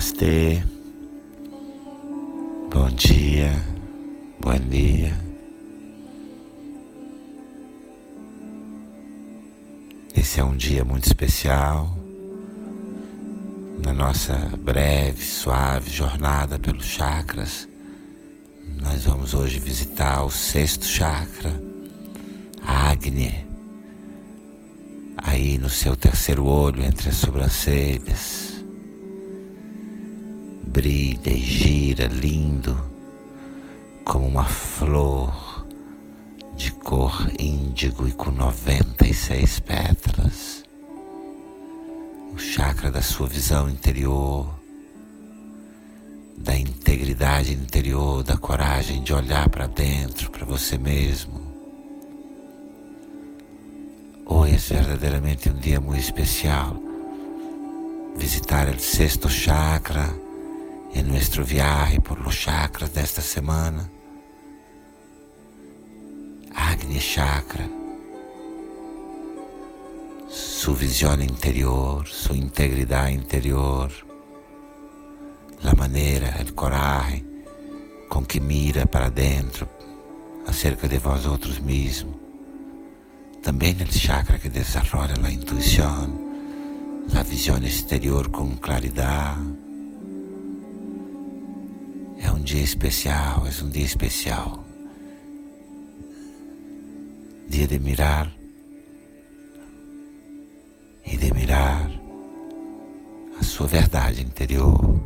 Namastê. Bom dia. Bom dia. Esse é um dia muito especial na nossa breve, suave jornada pelos chakras. Nós vamos hoje visitar o sexto chakra, Agni, aí no seu terceiro olho entre as sobrancelhas brilha e gira lindo como uma flor de cor índigo e com 96 pétalas. O chakra da sua visão interior, da integridade interior, da coragem de olhar para dentro, para você mesmo. Hoje é verdadeiramente um dia muito especial. Visitar o sexto chakra en nuestro viaje por los chakras de esta semana. Agni Chakra, su visión interior, su integridad interior, la manera, el coraje con que mira para dentro acerca de vosotros mismos. Também el chakra que desarrolla la intuición, la visión exterior con claridad é um dia especial, é um dia especial. Dia de mirar e de mirar a sua verdade interior.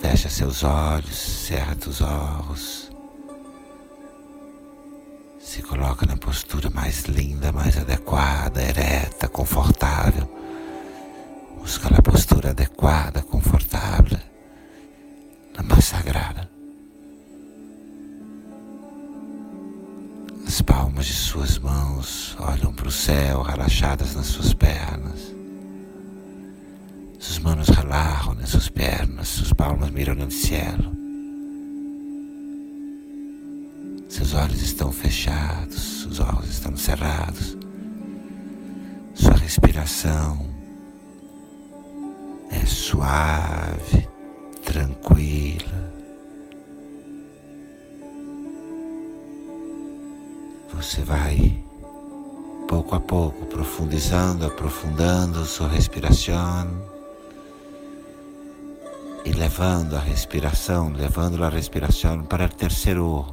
Fecha seus olhos, cerra os olhos. Se coloca na postura mais linda, mais adequada, ereta, confortável. Busca a postura adequada, céu, relaxadas nas suas pernas. Suas mãos relaxam nas suas pernas, suas palmas miram no céu. Seus olhos estão fechados, os olhos estão cerrados. Sua respiração é suave, tranquila. Você vai pouco a pouco profundizando, aprofundando sua respiração e levando a respiração, levando a respiração para o terceiro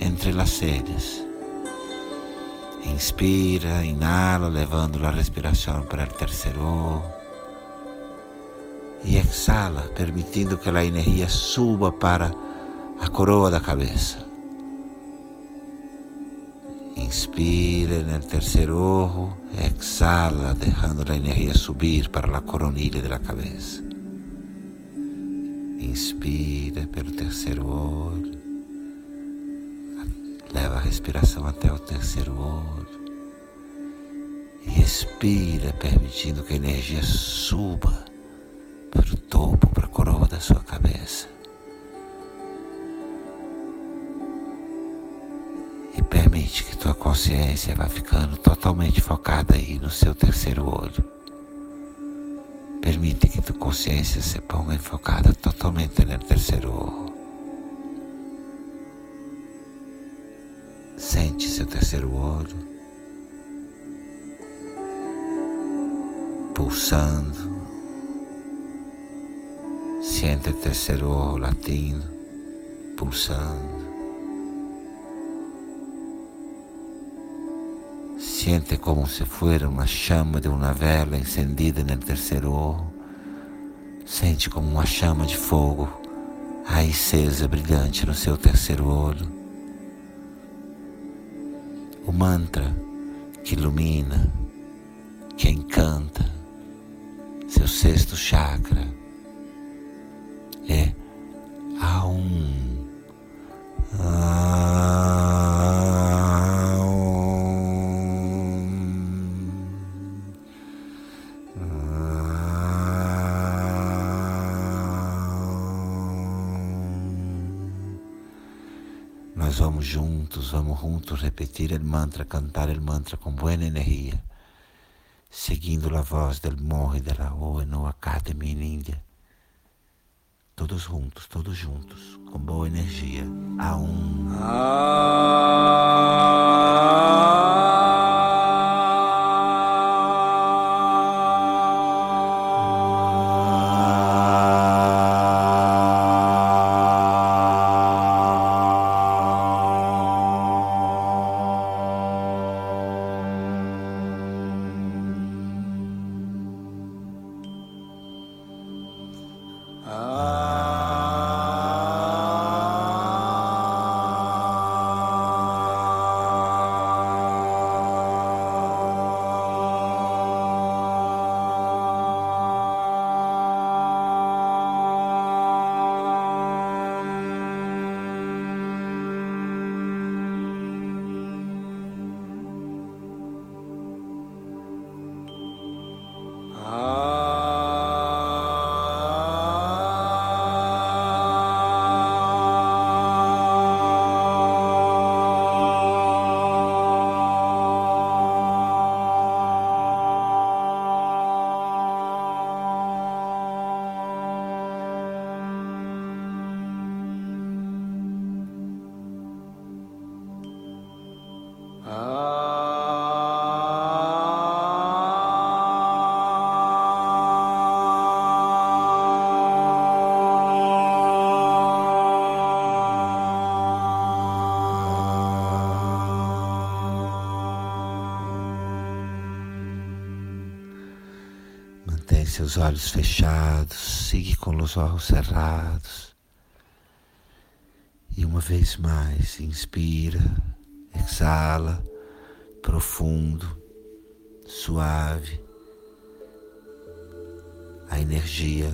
entre as cejas. Inspira, inala, levando a respiração para o terceiro e exala, permitindo que a energia suba para a coroa da cabeça. Inspira no terceiro ojo, exala, deixando a energia subir para a coronilha da cabeça. Inspira pelo terceiro olho, leva a respiração até o terceiro olho. E expira, permitindo que a energia suba para o topo, para a coroa da sua cabeça. Permite que tua consciência vá ficando totalmente focada aí no seu terceiro olho. Permite que tua consciência se ponga enfocada totalmente no terceiro olho. Sente seu terceiro olho pulsando Siente o terceiro olho latindo, pulsando. Siente como se fosse uma chama de uma vela encendida no terceiro olho. Sente como uma chama de fogo aí acesa, brilhante no seu terceiro olho. O mantra que ilumina, que encanta seu sexto chakra é Aum. Nós vamos juntos, vamos juntos repetir o mantra, cantar o mantra com boa energia. seguindo a voz del Morre de la ONU Academy in Índia. Todos juntos, todos juntos, com boa energia. A um. Mantém seus olhos fechados, siga com os olhos cerrados. E uma vez mais, inspira, exala, profundo, suave. A energia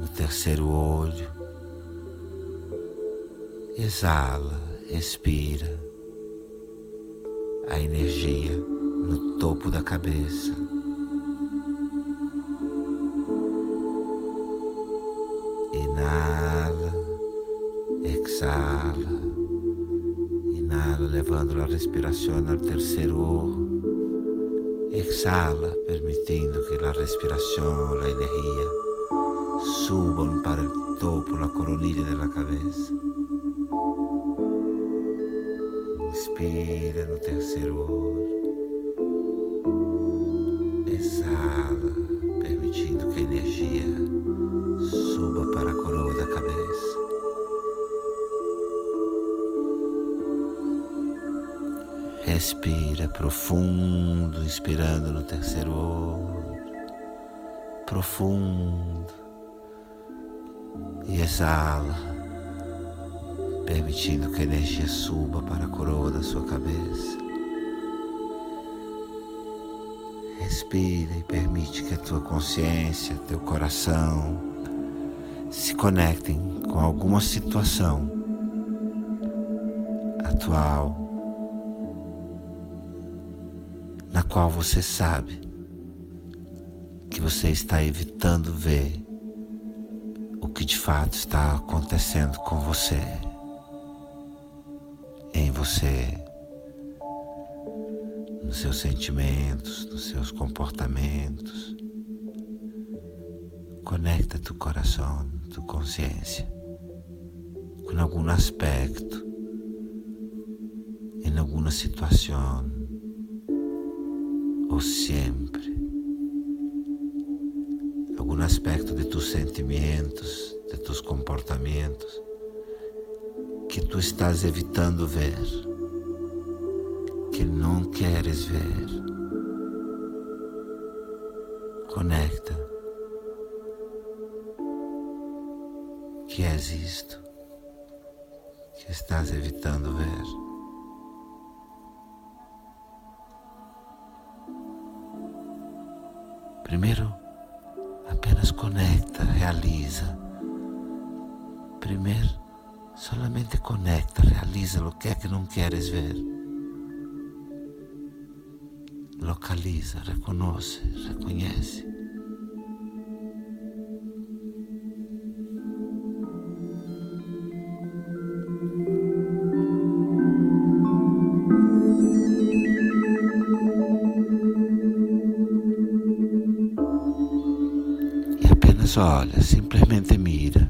no terceiro olho. Exala, expira. A energia no topo da cabeça. Exala, inhala levando a respiração ao terceiro olho, exala permitindo que a respiração, a energia subam para o topo, a coronilha da cabeça. Inspira no terceiro olho, Respira profundo, inspirando no terceiro olho, profundo, e exala, permitindo que a energia suba para a coroa da sua cabeça. Respira e permite que a tua consciência, teu coração, se conectem com alguma situação. Atual na qual você sabe que você está evitando ver o que de fato está acontecendo com você, em você, nos seus sentimentos, nos seus comportamentos. Conecta tu coração, tu consciência com algum aspecto, em alguma situação, ou sempre, algum aspecto de tus sentimentos, de tus comportamentos, que tu estás evitando ver, que não queres ver. Conecta. que és isto que estás evitando ver. Primeiro, apenas conecta, realiza. Primeiro, solamente conecta, realiza o que é que não queres ver. Localiza, reconoce, reconhece. Olha, simplesmente mira.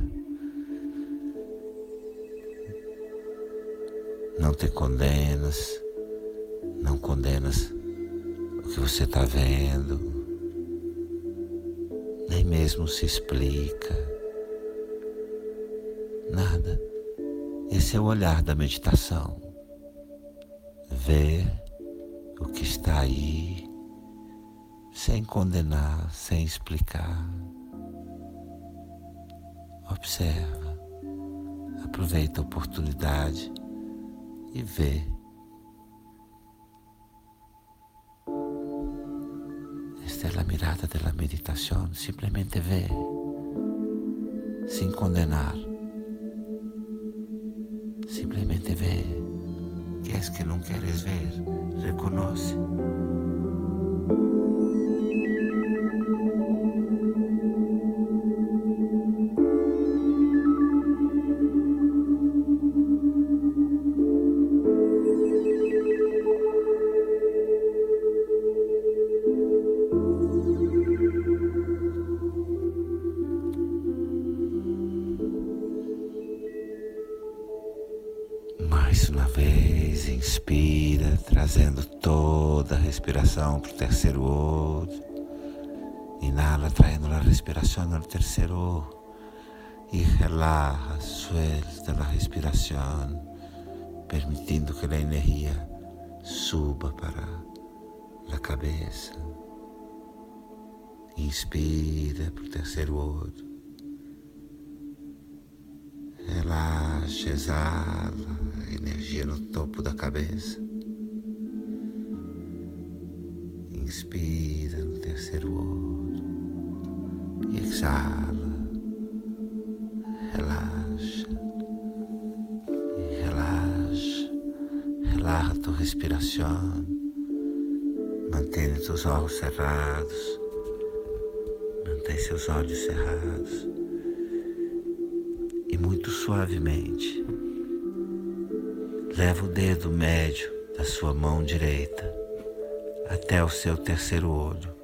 Não te condenas, não condenas o que você está vendo, nem mesmo se explica. Nada. Esse é o olhar da meditação. Ver o que está aí, sem condenar, sem explicar. Observa, aproveita a oportunidade e vê. Esta é a mirada da meditação, simplesmente vê, sem condenar. Simplesmente vê. Que é que não queres ver? Reconoce. Respiração para o terceiro olho. Inhala, trayendo a respiração no terceiro olho. E relaxa, suelta a respiração, permitindo que a energia suba para a cabeça. Inspira para o terceiro olho. Relaxa, exala energia no topo da cabeça. Inspira no terceiro olho e exala. Relaxa e relaxa. Relaxa tua respiração. Mantém seus olhos cerrados. Mantém seus olhos cerrados. E muito suavemente Leva o dedo médio da sua mão direita até o seu terceiro olho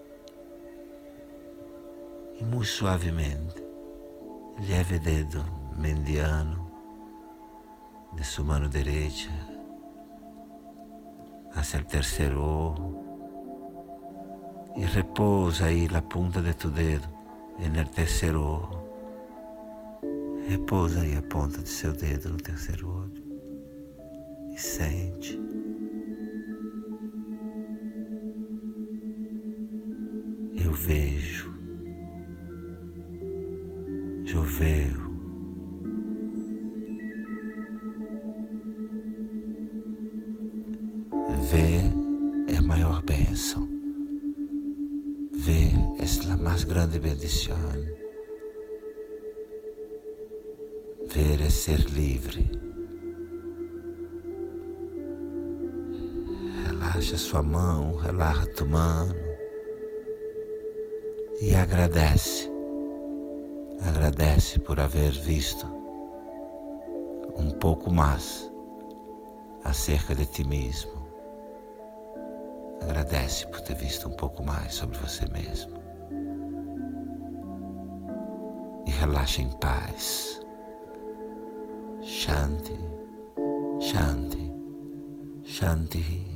e muito suavemente leve o dedo mediano de sua mão direita hacia o terceiro olho e repousa aí a ponta de tu dedo no terceiro olho. Repousa aí a ponta de seu dedo no terceiro olho e sente. Ver é ser livre. Relaxa sua mão, relaxa tua mão e agradece. Agradece por haver visto um pouco mais acerca de ti mesmo. Agradece por ter visto um pouco mais sobre você mesmo. relaxa em paz. Shanti, Shanti, Shanti.